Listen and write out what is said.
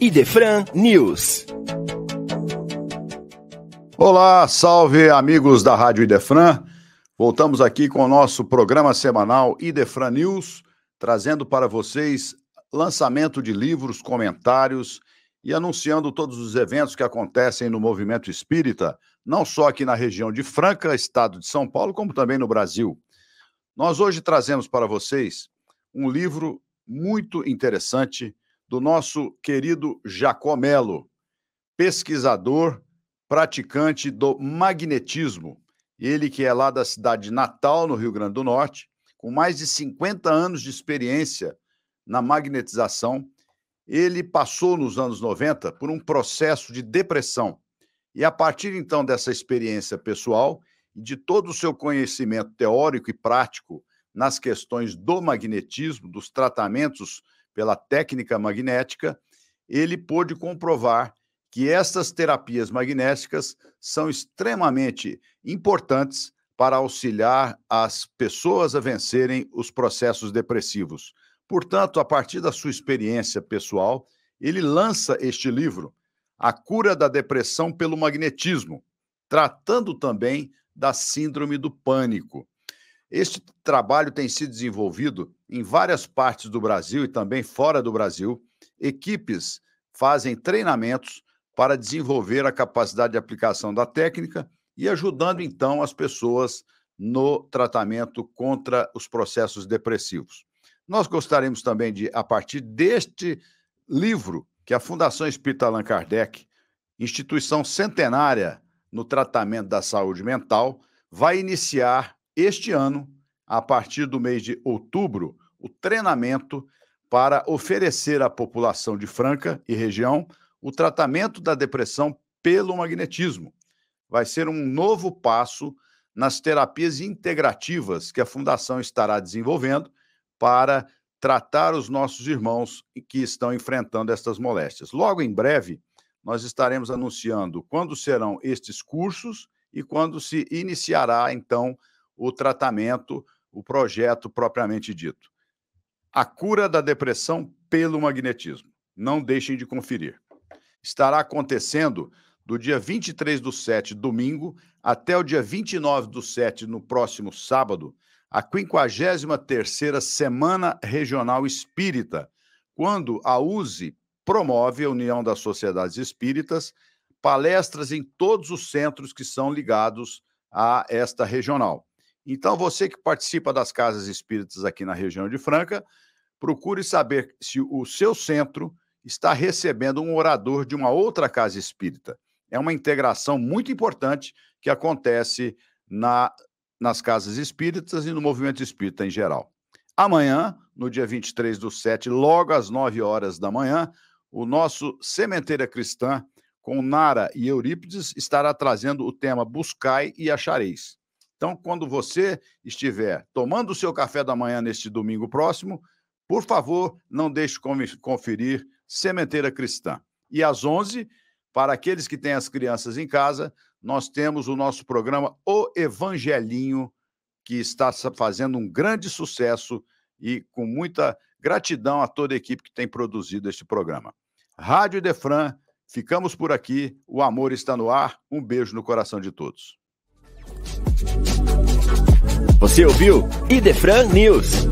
Idefran News. Olá, salve amigos da Rádio Idefran. Voltamos aqui com o nosso programa semanal Idefran News, trazendo para vocês lançamento de livros, comentários e anunciando todos os eventos que acontecem no movimento espírita, não só aqui na região de Franca, estado de São Paulo, como também no Brasil. Nós hoje trazemos para vocês um livro muito interessante do nosso querido Jacó Melo, pesquisador, praticante do magnetismo. Ele que é lá da cidade de Natal, no Rio Grande do Norte, com mais de 50 anos de experiência na magnetização, ele passou nos anos 90 por um processo de depressão. E a partir então dessa experiência pessoal e de todo o seu conhecimento teórico e prático nas questões do magnetismo, dos tratamentos pela técnica magnética, ele pôde comprovar que essas terapias magnéticas são extremamente importantes para auxiliar as pessoas a vencerem os processos depressivos. Portanto, a partir da sua experiência pessoal, ele lança este livro, A Cura da Depressão pelo Magnetismo, tratando também da Síndrome do Pânico. Este trabalho tem sido desenvolvido em várias partes do Brasil e também fora do Brasil. Equipes fazem treinamentos para desenvolver a capacidade de aplicação da técnica e ajudando então as pessoas no tratamento contra os processos depressivos. Nós gostaríamos também de, a partir deste livro, que a Fundação Espírita Allan Kardec, instituição centenária no tratamento da saúde mental, vai iniciar este ano, a partir do mês de outubro, o treinamento para oferecer à população de Franca e região o tratamento da depressão pelo magnetismo. Vai ser um novo passo nas terapias integrativas que a Fundação estará desenvolvendo para tratar os nossos irmãos que estão enfrentando estas moléstias. Logo em breve, nós estaremos anunciando quando serão estes cursos e quando se iniciará, então, o tratamento, o projeto propriamente dito. A cura da depressão pelo magnetismo. Não deixem de conferir. Estará acontecendo do dia 23 do 7, domingo, até o dia 29 do 7, no próximo sábado, a 53ª Semana Regional Espírita, quando a USE promove a União das Sociedades Espíritas, palestras em todos os centros que são ligados a esta regional. Então, você que participa das casas espíritas aqui na região de Franca, procure saber se o seu centro está recebendo um orador de uma outra casa espírita. É uma integração muito importante que acontece na, nas casas espíritas e no movimento espírita em geral. Amanhã, no dia 23 do 7, logo às 9 horas da manhã, o nosso Sementeira Cristã, com Nara e Eurípides, estará trazendo o tema Buscai e Achareis. Então, quando você estiver tomando o seu café da manhã neste domingo próximo, por favor, não deixe de conferir Sementeira Cristã. E às 11, para aqueles que têm as crianças em casa, nós temos o nosso programa O Evangelinho, que está fazendo um grande sucesso e com muita gratidão a toda a equipe que tem produzido este programa. Rádio Defran, ficamos por aqui. O amor está no ar. Um beijo no coração de todos. Você ouviu Idefran News.